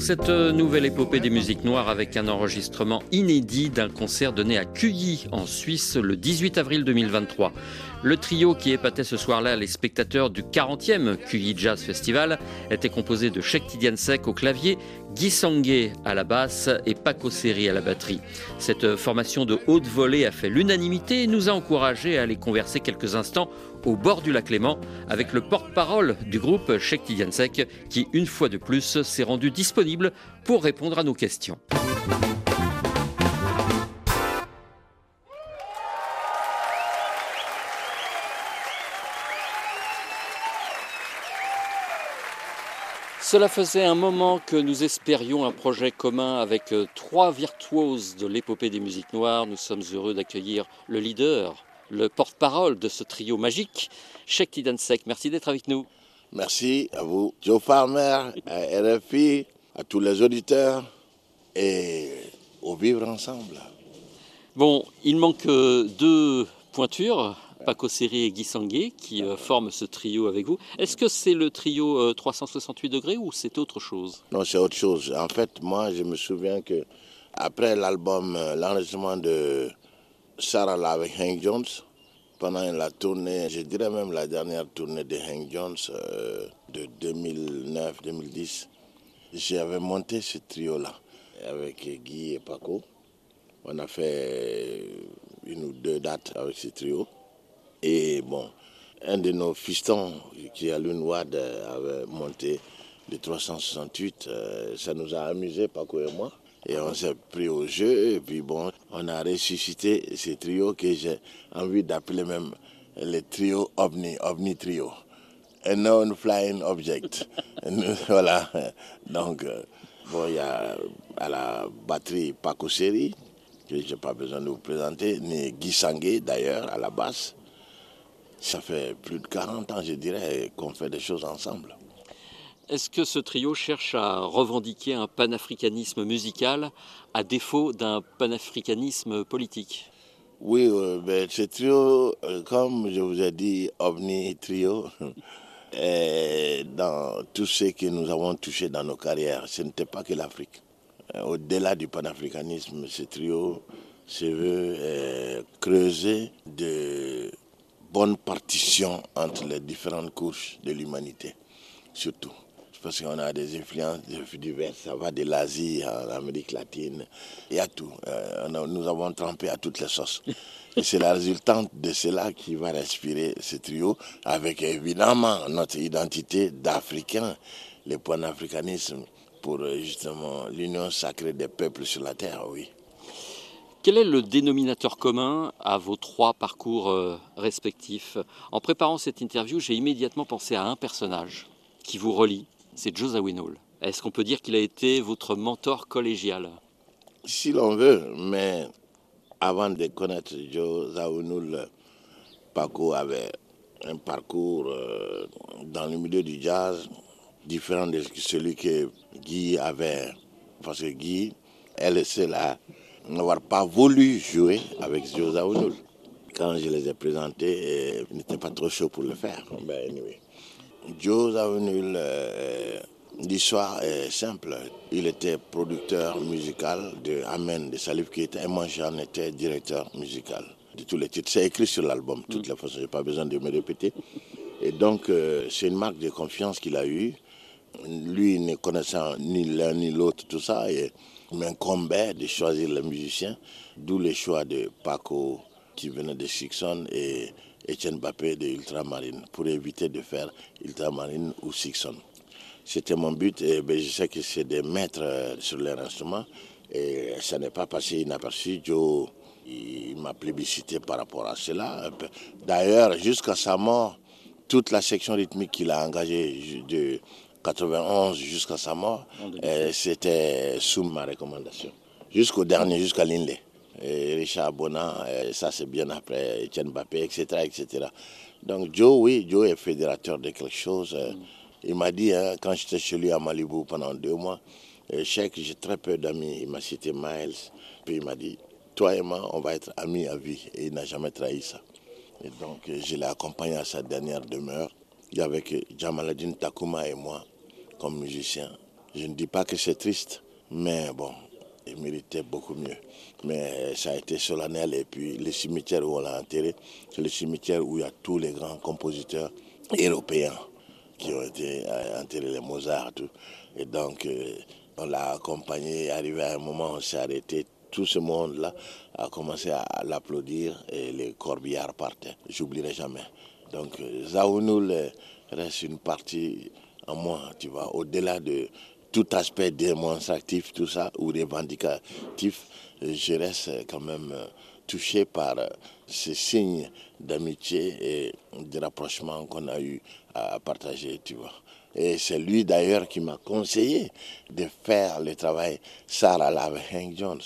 Cette nouvelle épopée des musiques noires avec un enregistrement inédit d'un concert donné à Cuyi en Suisse le 18 avril 2023. Le trio qui épatait ce soir-là les spectateurs du 40e Cuyi Jazz Festival était composé de Sheikh Tidiansek au clavier, Guy Sangué à la basse et Paco Seri à la batterie. Cette formation de haute volée a fait l'unanimité et nous a encouragés à aller converser quelques instants au bord du lac Léman avec le porte-parole du groupe Sheikh Tidiansek qui, une fois de plus, s'est rendu disponible pour répondre à nos questions. Cela faisait un moment que nous espérions un projet commun avec trois virtuoses de l'épopée des musiques noires. Nous sommes heureux d'accueillir le leader, le porte-parole de ce trio magique, Sheikh Tidansek. Merci d'être avec nous. merci à vous Joe Farmer à RFI à tous les auditeurs et au vivre ensemble Bon, il manque euh, deux pointures, Paco Seri et Guy Sangué, qui euh, forment ce trio avec vous. Est-ce que c'est le trio euh, 368 degrés ou c'est autre chose? Non c'est autre chose en fait moi je me souviens que après l'album euh, l'enregistrement de Sarah là avec Hank Jones pendant la tournée, je dirais même la dernière tournée de Hank Jones euh, de 2009-2010, j'avais monté ce trio-là avec Guy et Paco. On a fait une ou deux dates avec ce trio. Et bon, un de nos fistons, qui est Alun Wad, avait monté le 368. euh, ça nous a amusé, Paco et moi. Et on s'est pris au jeu. Et puis bon, on a ressuscité ce trio que j'ai envie d'appeler même le trio OVNI, OVNI Trio. A known flying object. Voilà. Donc, euh, bon, il y a à la batterie Paco Seri, que je n'ai pas besoin de vous présenter, ni Guy Sangué d'ailleurs à la basse. Ça fait plus de 40 ans, je dirais, qu'on fait des choses ensemble. Est-ce que ce trio cherche à revendiquer un panafricanisme musical à défaut d'un panafricanisme politique? Oui, euh, ben, ce trio, euh, comme je vous ai dit, OVNI Trio, dans tout ce que nous avons touché dans nos carrières, ce n'était pas que l'Afrique. Euh, Au-delà du panafricanisme, ce trio se veut creuser de bonnes partitions entre les différentes couches de l'humanité, surtout. Parce qu'on a des influences diverses. Ça va de l'Asie à l'Amérique latine. Il y a tout. Nous avons trempé à toutes les sauces. Et c'est la résultante de cela qui va respirer ce trio, avec évidemment notre identité d'Africain, le panafricanisme pour euh, justement l'union sacrée des peuples sur la terre, oui. Quel est le dénominateur commun à vos trois parcours euh, respectifs? En préparant cette interview, j'ai immédiatement pensé à un personnage qui vous relie, c'est Joe Zawinul. Est-ce qu'on peut dire qu'il a été votre mentor collégial? Si l'on veut, mais avant de connaître Joe Zawinul, Paco avait un parcours euh, dans le milieu du jazz différent de celui que Guy avait. Parce que Guy est le seul à n'avoir pas voulu jouer avec Joe Zawinul. Quand je les ai présentés, euh, il n'était pas trop chaud pour le faire. Ben, anyway. Joe Zawinul, euh, l'histoire est simple. Il était producteur musical de Amen de Salif Keita et moi j'en étais directeur musical de tous les titres. C'est écrit sur l'album, de toutes les façons, je n'ai pas besoin de me répéter. Et donc euh, c'est une marque de confiance qu'il a eue. Lui ne connaissant ni l'un ni l'autre, tout ça, et il m'incombait de choisir le musicien, d'où le choix de Paco qui venait de Sixon et Etienne Bappé de Ultramarine pour éviter de faire Ultramarine ou Sixon. C'était mon but et ben, je sais que c'est des maîtres euh, sur leur instrument et ça n'est pas passé inaperçu. Joe, il m'a plébiscité par rapport à cela. D'ailleurs, jusqu'à sa mort, toute la section rythmique qu'il a engagée de 91 jusqu'à sa mort, euh, c'était sous ma recommandation. Jusqu'au dernier, jusqu'à Linley. Et Richard Bonan, euh, ça c'est bien après Etienne Bappé, etc., etc. Donc Joe, oui, Joe est fédérateur de quelque chose. euh, Il m'a dit, hein, quand j'étais chez lui à Malibu pendant deux mois, euh, Cheikh, j'ai très peu d'amis. Il m'a cité Miles. Puis il m'a dit, toi et moi, on va être amis à vie. Et il n'a jamais trahi ça. Et donc, je l'ai accompagné à sa dernière demeure. avec Jamaladine Takuma et moi, comme musiciens. Je ne dis pas que c'est triste, mais bon, il méritait beaucoup mieux. Mais ça a été solennel. Et puis, le cimetière où on l'a enterré, c'est le cimetière où il y a tous les grands compositeurs européens qui ont été euh, enterrés, les Mozart, tout. Et donc, euh, on l'a accompagné. Arrivé à un moment, on s'est arrêté. Tout ce monde-là a commencé à l'applaudir et les corbillards partaient. J'oublierai jamais. Donc, euh, Zaounoul reste une partie en moi, tu vois, au-delà de tout aspect démonstratif, tout ça, ou revendicatif, je reste euh, quand même euh, touché par euh, ces signes d'amitié et de rapprochement qu'on a eu à partager, tu vois. Et c'est lui d'ailleurs qui m'a conseillé de faire le travail Sarah avec Hank Jones.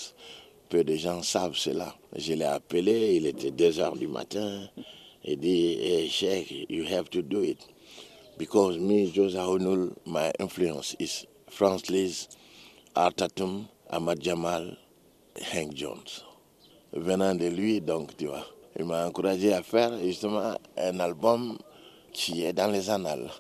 Peu de gens savent cela. Je l'ai appelé, il était 2 heures du matin. Il dit, hey, Sheikh, you have to do it. Because me, Joseph Honul, my influence is Franz Liszt, Art Tatum, Ahmad Jamal, Hank Jones. Venant de lui, donc, tu vois, il m'a encouragé à faire justement un album qui est dans les annales.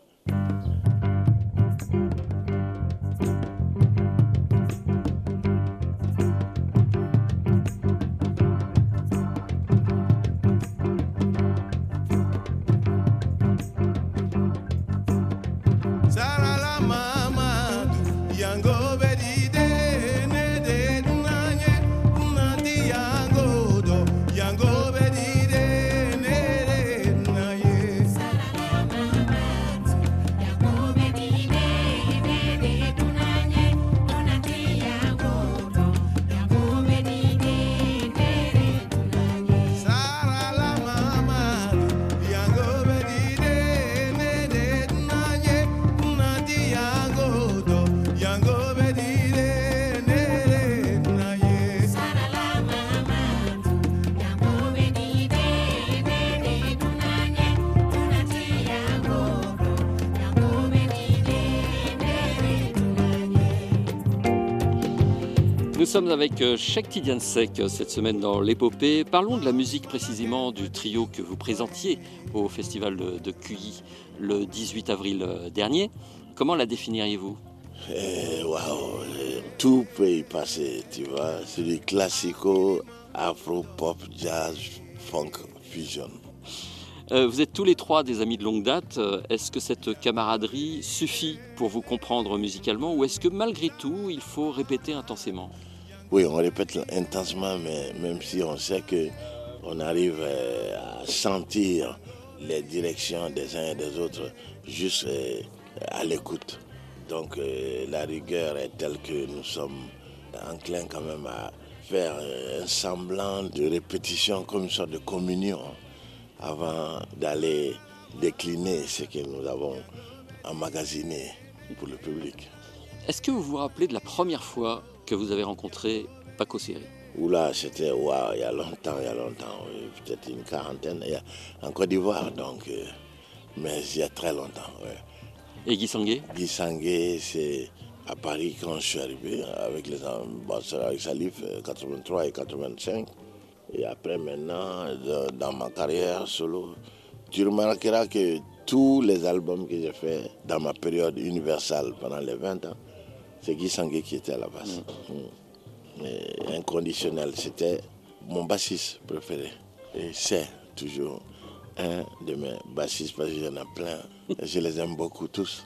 Sommes avec euh, Cheikh Tidiane Seck euh, cette semaine dans l'épopée. Parlons de la musique précisément du trio que vous présentiez au festival de, de le 18 avril euh, dernier. Comment la définiriez-vous? Eh, Waouh, tout peut y passer, tu vois. C'est du classico, afro, pop, jazz, funk, fusion. Euh, vous êtes tous les trois des amis de longue date. Est-ce que cette camaraderie suffit pour vous comprendre musicalement ou est-ce que malgré tout, il faut répéter intensément? Oui, on répète intensement, mais même si on sait que on arrive euh, à sentir les directions des uns et des autres juste euh, à l'écoute. Donc euh, la rigueur est telle que nous sommes enclins quand même à faire un semblant de répétition comme une sorte de communion avant d'aller décliner ce que nous avons emmagasiné pour le public. Est-ce que vous vous rappelez de la première fois que vous avez rencontré Paco Seri Oula, c'était waouh, il y a longtemps, il y a longtemps, oui, peut-être une quarantaine, il y a- en Côte d'Ivoire, donc, euh, mais il y a très longtemps. ouais. Et Guy Sanguet? Guy Sanguet, c'est à Paris quand je suis arrivé avec les avec Salif, euh, 83 et 85. Et après, maintenant, de- dans ma carrière solo, tu remarqueras que tous les albums que j'ai faits dans ma période universelle pendant les 20 ans, c'est Guy Sanguet qui était à la basse. Mm. Mais inconditionnel, c'était mon bassiste préféré. Et c'est toujours un de mes bassistes parce qu'il y en a plein. Je les aime beaucoup tous.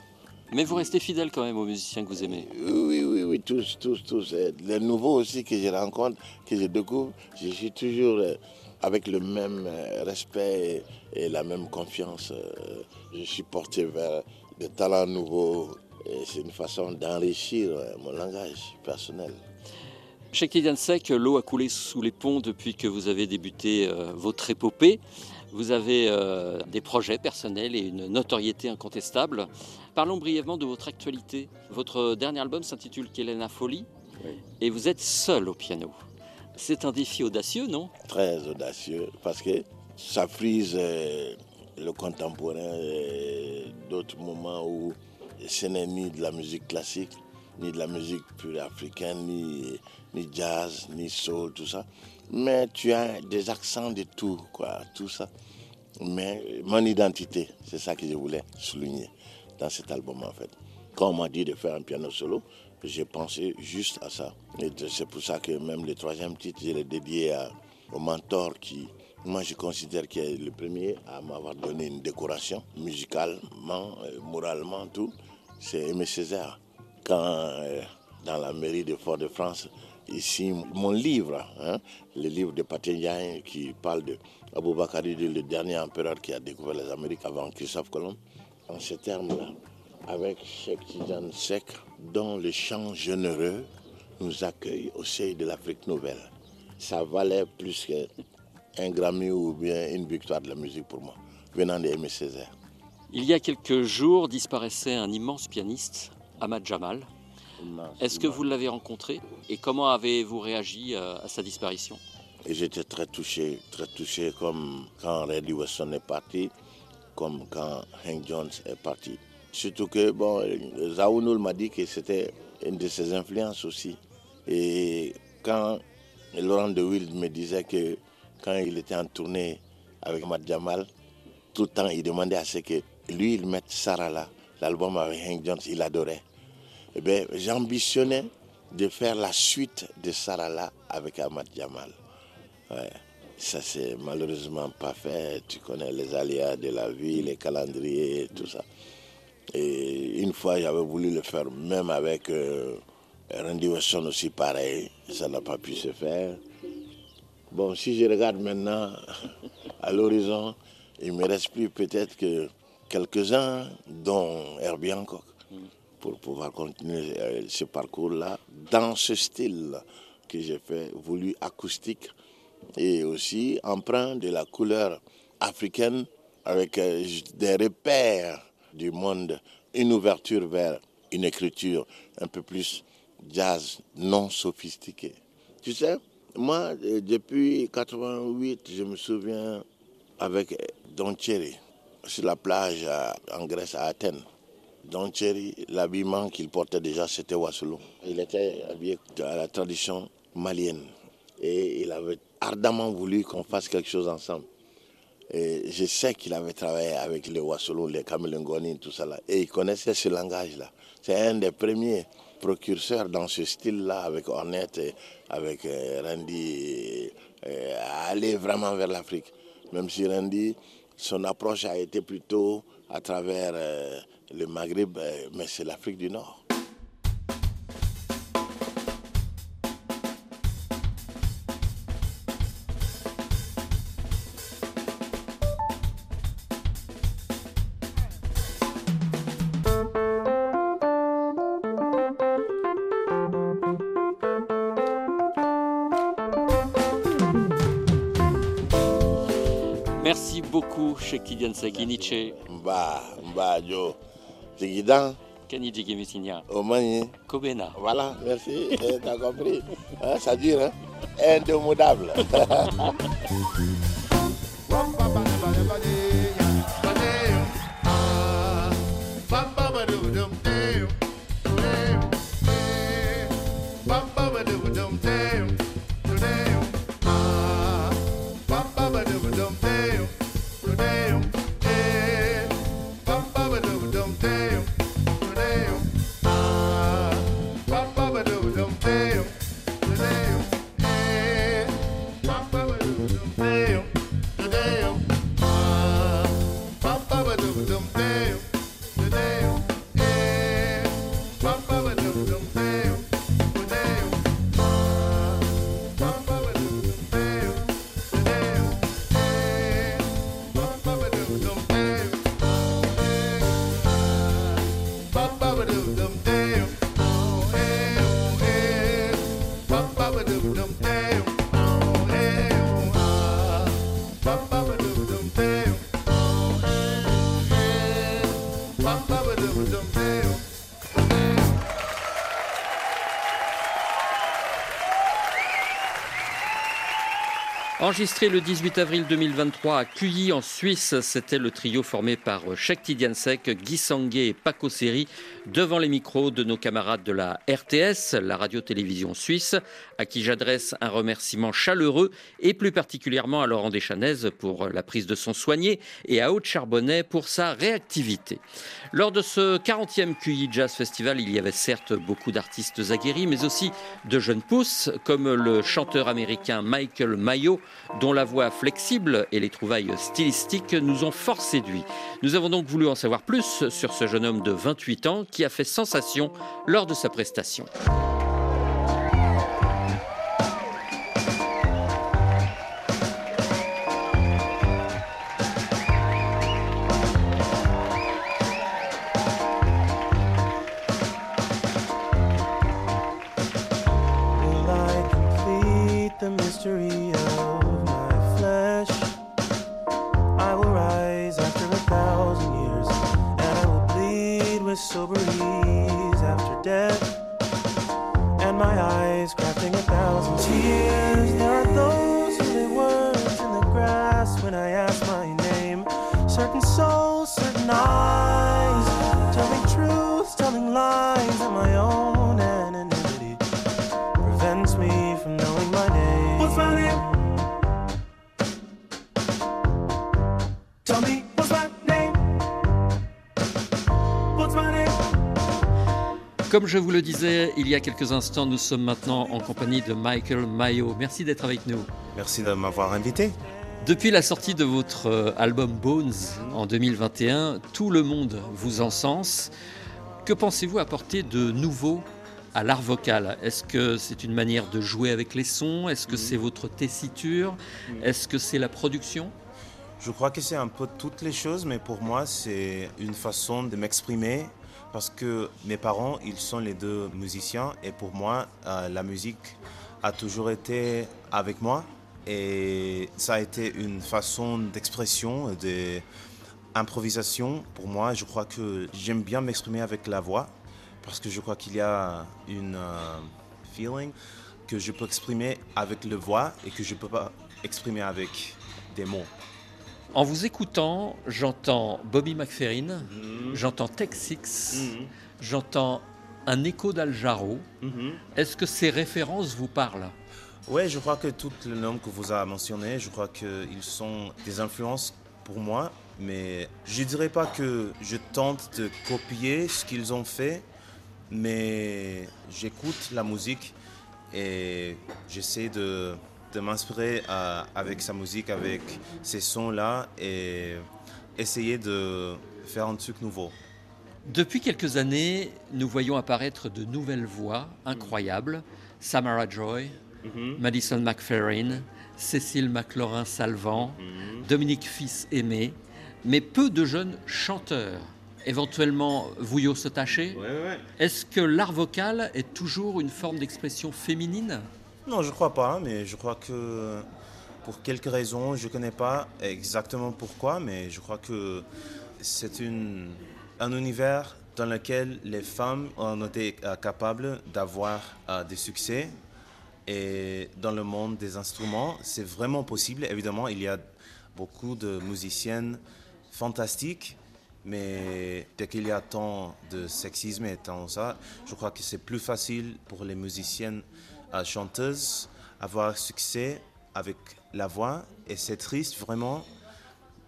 Mais vous restez fidèle quand même aux musiciens que vous aimez. Oui, oui, oui, tous, tous, tous. Les nouveaux aussi que je rencontre, que je découvre, je suis toujours euh, avec le même euh, respect et, et la même confiance. euh, Je suis porté vers des talents nouveaux. Et c'est une façon d'enrichir euh, mon langage personnel. Chez Kylian Sec, l'eau a coulé sous les ponts depuis que vous avez débuté euh, votre épopée. Vous avez euh, des projets personnels et une notoriété incontestable. Parlons brièvement de votre actualité. Votre dernier album s'intitule Kelena Folie? Et vous êtes seul au piano. C'est un défi audacieux, non? Très audacieux parce que ça frise euh, le contemporain et d'autres moments où ce n'est ni de la musique classique, ni de la musique pure africaine, ni, ni jazz, ni soul, tout ça. Mais tu as des accents de tout, quoi, tout ça. Mais mon identité, c'est ça que je voulais souligner dans cet album en fait. Quand on m'a dit de faire un piano solo, j'ai pensé juste à ça. Et c'est pour ça que même le troisième titre, je l'ai dédié au mentor qui, moi je considère qu'il est le premier à m'avoir donné une décoration musicalement, euh, moralement, tout. C'est Aimé Césaire. Quand euh, dans la mairie de Fort-de-France, ici, mon livre, hein, le livre de Patenjaï qui parle de Aboubakari, le dernier empereur qui a découvert les Amériques avant Christophe Colomb, en ces termes-là, avec Cheikh Tidiane Sek, dont le chant généreux nous accueille au seuil de l'Afrique nouvelle. Ça valait plus qu'un Grammy ou bien une victoire de la musique pour moi, venant d'Aimé Césaire. Il y a quelques jours disparaissait un immense pianiste, Ahmad Jamal. Est-ce que vous l'avez rencontré et comment avez-vous réagi euh, à sa disparition? J'étais très touché, très touché comme quand Reddy Weston est parti, comme quand Hank Jones est parti. Surtout que, bon, Zaounoul m'a dit que c'était une de ses influences aussi. Et quand Laurent de Wild me disait que quand il était en tournée avec Ahmad Jamal, tout le temps il demandait à ce que lui, il mette Sarah là, l'album avec Hank Jones, il adorait. Eh bien, j'ambitionnais de faire la suite de Sarah là avec Ahmad Jamal. Ouais. Ça, c'est malheureusement pas fait. Tu connais les aléas de la vie, les calendriers, tout ça. Et une fois, j'avais voulu le faire même avec euh, Randy Weston aussi pareil. Ça n'a pas pu se faire. Bon, si je regarde maintenant à l'horizon, il me reste plus peut-être que quelques-uns, dont Herbie Hancock, pour pouvoir continuer euh, ce parcours-là dans ce style que j'ai fait, voulu acoustique et aussi empreint de la couleur africaine avec euh, des repères du monde, une ouverture vers une écriture un peu plus jazz, non sophistiquée. Tu sais, moi, euh, depuis 88, je me souviens avec Don Cherry, sur la plage en Grèce, à Athènes. Don Cherry, l'habillement qu'il portait déjà, c'était Wassoulou. Il était habillé à la tradition malienne. Et il avait ardemment voulu qu'on fasse quelque chose ensemble. Et je sais qu'il avait travaillé avec les Wassoulou, les Kamilengoni, tout ça là. Et il connaissait ce langage-là. C'est un des premiers précurseurs dans ce style-là, avec Ornette, et avec euh, Randy, euh, à aller vraiment vers l'Afrique. Même si Randy, son approche a été plutôt à travers euh, le Maghreb, euh, mais c'est l'Afrique du Nord. Sakiniche, Mba, Mba, Jo, Tigidan, Kani Jigimisinia, Omani. Kobena. Voilà, merci, t'as compris. Hein, ça dure, hein Indommodable. Enregistré le 18 avril 2023 à Cuyi en Suisse, c'était le trio formé par Cheikh Tidiansek, Guy Sanguet et Paco Seri devant les micros de nos camarades de la RTS, la radio-télévision suisse, à qui j'adresse un remerciement chaleureux et plus particulièrement à Laurent Deschanaises pour la prise de son soigné et à Haute Charbonnet pour sa réactivité. Lors de ce 40e QI Jazz Festival, il y avait certes beaucoup d'artistes aguerris, mais aussi de jeunes pousses, comme le chanteur américain Michael Mayo, dont la voix flexible et les trouvailles stylistiques nous ont fort séduits. Nous avons donc voulu en savoir plus sur ce jeune homme de 28 ans qui a fait sensation lors de sa prestation. Comme je vous le disais il y a quelques instants, nous sommes maintenant en compagnie de Michael Mayo. Merci d'être avec nous. Merci de m'avoir invité. Depuis la sortie de votre euh, album Bones en 2021, tout le monde vous encense. Que pensez-vous apporter de nouveau à l'art vocal? Est-ce que c'est une manière de jouer avec les sons? Est-ce que c'est votre tessiture? Est-ce que c'est la production? Je crois que c'est un peu toutes les choses, mais pour moi, c'est une façon de m'exprimer parce que mes parents, ils sont les deux musiciens et pour moi, euh, la musique a toujours été avec moi et ça a été une façon d'expression, d'improvisation. Pour moi, je crois que j'aime bien m'exprimer avec la voix parce que je crois qu'il y a une euh, feeling que je peux exprimer avec le voix et que je ne peux pas exprimer avec des mots. En vous écoutant, j'entends Bobby McFerrin, j'entends Tech Six, j'entends un écho d'Al Jarreau. Est-ce que ces références vous parlent? Oui, je crois que tous les noms que vous avez mentionnés, je crois qu'ils sont des influences pour moi, mais je ne dirais pas que je tente de copier ce qu'ils ont fait, mais j'écoute la musique et j'essaie de, de m'inspirer euh, avec sa musique, avec ces sons-là, et essayer de faire un truc nouveau. Depuis quelques années, nous voyons apparaître de nouvelles voix incroyables. Samara Joy, Madison McFerrin, Cécile McLaurin-Salvant, Dominique Fils-Aimé, mais peu de jeunes chanteurs. Éventuellement, Vouillot Sotaché. Est-ce que l'art vocal est toujours une forme d'expression féminine? Non, je crois pas, mais je crois que pour quelques raisons, je ne connais pas exactement pourquoi, mais je crois que c'est une, un univers dans lequel les femmes ont été capables d'avoir euh, des succès. Et dans le monde des instruments, c'est vraiment possible. Évidemment, il y a beaucoup de musiciennes fantastiques, mais dès qu'il y a tant de sexisme et tant ça, je crois que c'est plus facile pour les musiciennes euh, chanteuses avoir succès avec la voix. Et c'est triste vraiment,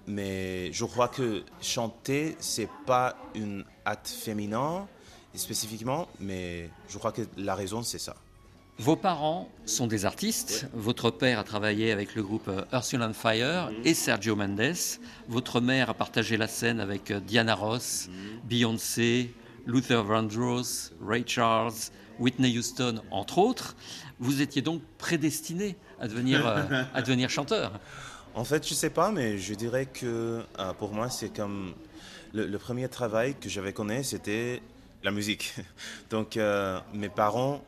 mais je crois que chanter, c'est pas un acte féminin spécifiquement, mais je crois que la raison, c'est ça. Vos parents sont des artistes. Votre père a travaillé avec le groupe euh, Earth, and Fire et Sergio Mendes. Votre mère a partagé la scène avec euh, Diana Ross, Beyoncé, Luther Vandross, Ray Charles, Whitney Houston, entre autres. Vous étiez donc prédestiné à devenir, euh, à devenir chanteur. En fait, je sais pas, mais je dirais que euh, pour moi, c'est comme le, le premier travail que j'avais connu, c'était la musique. Donc, euh, mes parents,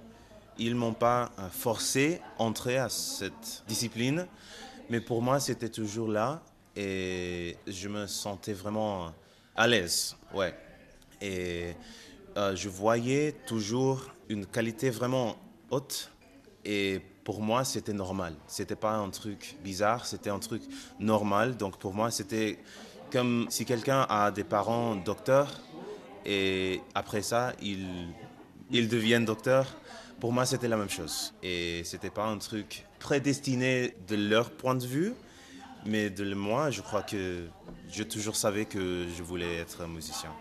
ils m'ont pas forcé à entrer à cette discipline, mais pour moi, c'était toujours là et je me sentais vraiment à l'aise, ouais. Et euh, je voyais toujours une qualité vraiment haute et pour moi, c'était normal. C'était pas un truc bizarre, c'était un truc normal. Donc pour moi, c'était comme si quelqu'un a des parents docteurs et après ça, ils, ils deviennent docteurs. Pour moi, c'était la même chose. Et c'était pas un truc prédestiné de leur point de vue, mais de moi, je crois que je toujours savais que je voulais être musicien.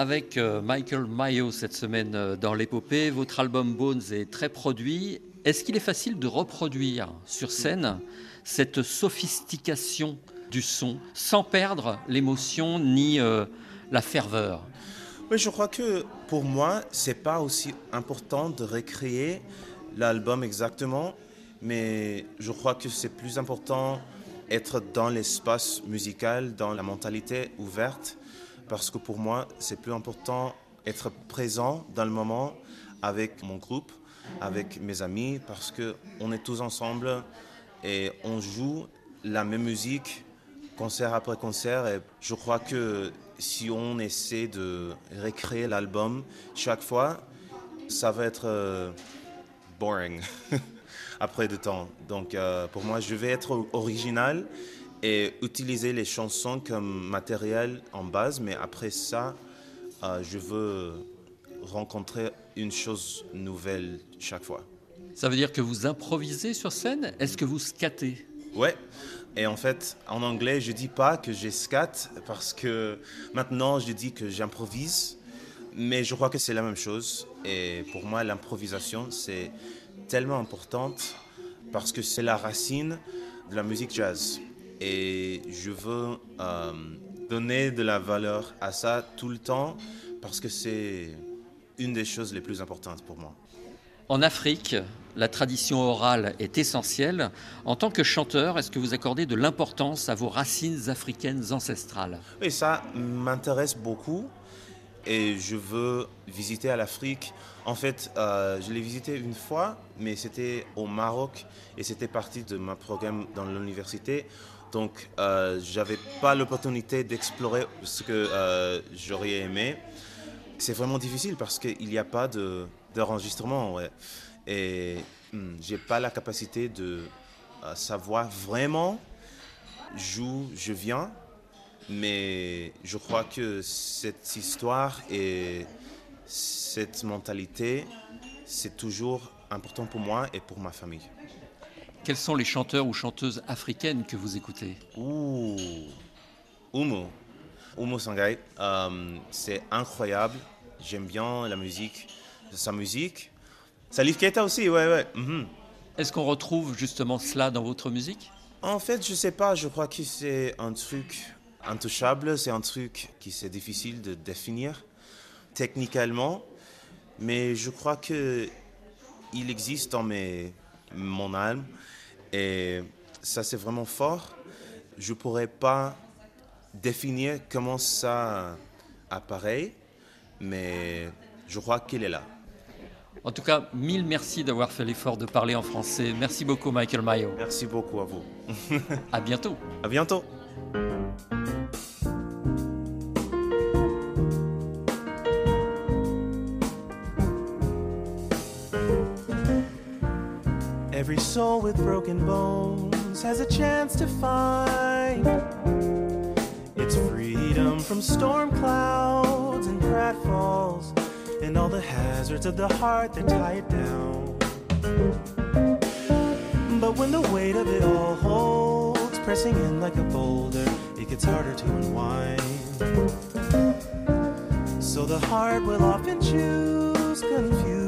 Avec euh, Michael Mayo cette semaine euh, dans l'épopée. Votre album Bones est très produit. Est-ce qu'il est facile de reproduire sur scène cette sophistication du son sans perdre l'émotion ni euh, la ferveur? Oui, je crois que pour moi, c'est pas aussi important de recréer l'album exactement, mais je crois que c'est plus important être dans l'espace musical, dans la mentalité ouverte, parce que pour moi, c'est plus important être présent dans le moment avec mon groupe, avec mes amis, parce que on est tous ensemble et on joue la même musique concert après concert. Et je crois que si on essaie de recréer l'album chaque fois, ça va être euh, boring après de temps. Donc euh, pour moi, je vais être original et utiliser les chansons comme matériel en base, mais après ça, euh, je veux rencontrer une chose nouvelle chaque fois. Ça veut dire que vous improvisez sur scène? Est-ce que vous scatez? Ouais. Et en fait, en anglais, je dis pas que j'ai scat parce que maintenant, je dis que j'improvise. Mais je crois que c'est la même chose. Et pour moi, l'improvisation, c'est tellement importante parce que c'est la racine de la musique jazz. Et je veux euh, donner de la valeur à ça tout le temps parce que c'est une des choses les plus importantes pour moi. En Afrique, la tradition orale est essentielle. En tant que chanteur, est-ce que vous accordez de l'importance à vos racines africaines ancestrales? Et ça m'intéresse beaucoup et je veux visiter à l'Afrique. En fait, euh, je l'ai visité une fois, mais c'était au Maroc et c'était partie de mon programme dans l'université. Donc, euh, j'avais pas l'opportunité d'explorer ce que euh, j'aurais aimé. C'est vraiment difficile parce qu'il n'y a pas de- d'enregistrement. ouais. Et hmm, j'ai pas la capacité de euh, savoir vraiment d'où je viens. Mais je crois que cette histoire et cette mentalité, c'est toujours important pour moi et pour ma famille. Quels sont les chanteurs ou chanteuses africaines que vous écoutez? Ouh, Oumu. Oumu Sangai, euh, c'est incroyable. J'aime bien la musique, sa musique. Salif Keita aussi, ouais, ouais. mhm. Est-ce qu'on retrouve justement cela dans votre musique? En fait, je sais pas, je crois que c'est un truc intouchable, c'est un truc qui c'est difficile de définir techniquement, mais je crois que il existe dans mes, mon âme et ça c'est vraiment fort. Je pourrais pas définir comment ça apparaît, mais je crois qu'il est là. En tout cas, mille merci d'avoir fait l'effort de parler en français. Merci beaucoup Michael Mayo. Merci beaucoup à vous. À bientôt. À bientôt. Soul with broken bones has a chance to find its freedom from storm clouds and pratfalls and all the hazards of the heart that tie it down. But when the weight of it all holds, pressing in like a boulder, it gets harder to unwind. So the heart will often choose confusion.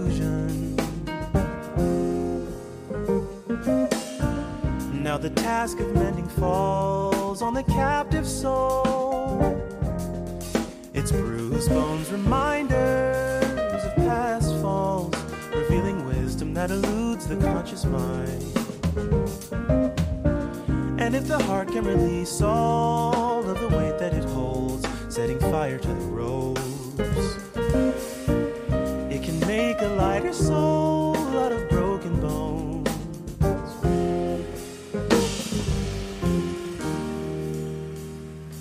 Task of mending falls on the captive soul. Its bruised bones reminders of past falls, revealing wisdom that eludes the conscious mind. And if the heart can release all of the weight that it holds, setting fire to the ropes, it can make a lighter soul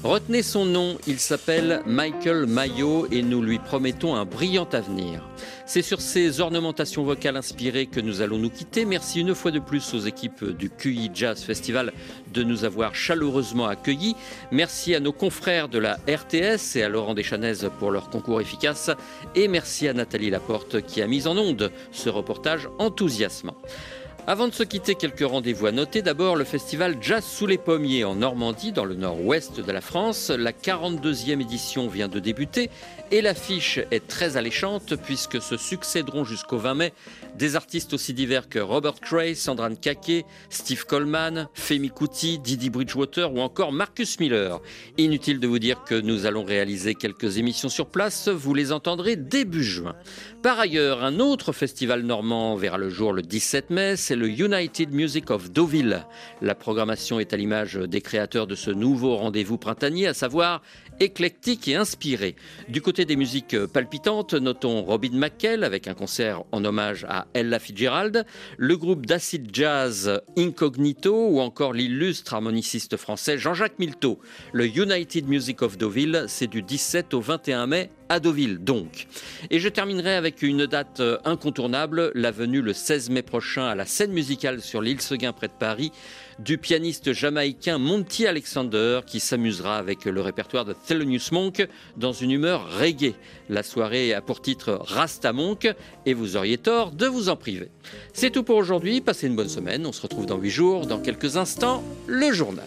Retenez son nom, il s'appelle Michael Mayo et nous lui promettons un brillant avenir. C'est sur ces ornementations vocales inspirées que nous allons nous quitter. Merci une fois de plus aux équipes du QI Jazz Festival de nous avoir chaleureusement accueillis. Merci à nos confrères de la RTS et à Laurent Deschanaises pour leur concours efficace. Et merci à Nathalie Laporte qui a mis en onde ce reportage enthousiasmant. Avant de se quitter, quelques rendez-vous à noter. D'abord, le festival Jazz sous les pommiers en Normandie, dans le nord-ouest de la France. La 42e édition vient de débuter et l'affiche est très alléchante puisque se succéderont jusqu'au 20 mai des artistes aussi divers que Robert Cray, Sandran Kake, Steve Coleman, Femi Kuti, Didi Bridgewater ou encore Marcus Miller. Inutile de vous dire que nous allons réaliser quelques émissions sur place, vous les entendrez début juin. Par ailleurs, un autre festival normand verra le jour le 17 mai, c'est le United Music of Deauville. La programmation est à l'image des créateurs de ce nouveau rendez-vous printanier, à savoir éclectique et inspiré. Du côté des musiques palpitantes, notons Robin McKell avec un concert en hommage à Ella Fitzgerald, le groupe d'acid jazz Incognito ou encore l'illustre harmoniciste français Jean-Jacques Milteau. Le United Music of Deauville, c'est du 17 au 21 mai à Deauville donc. Et je terminerai avec une date euh, incontournable, la venue le 16 mai prochain à la scène musicale sur l'île Seguin près de Paris du pianiste jamaïcain Monty Alexander qui s'amusera avec le répertoire de Thelonious Monk dans une humeur reggae. La soirée a pour titre Rasta Monk et vous auriez tort de vous en priver. C'est tout pour aujourd'hui, passez une bonne semaine, on se retrouve dans 8 jours, dans quelques instants, le journal.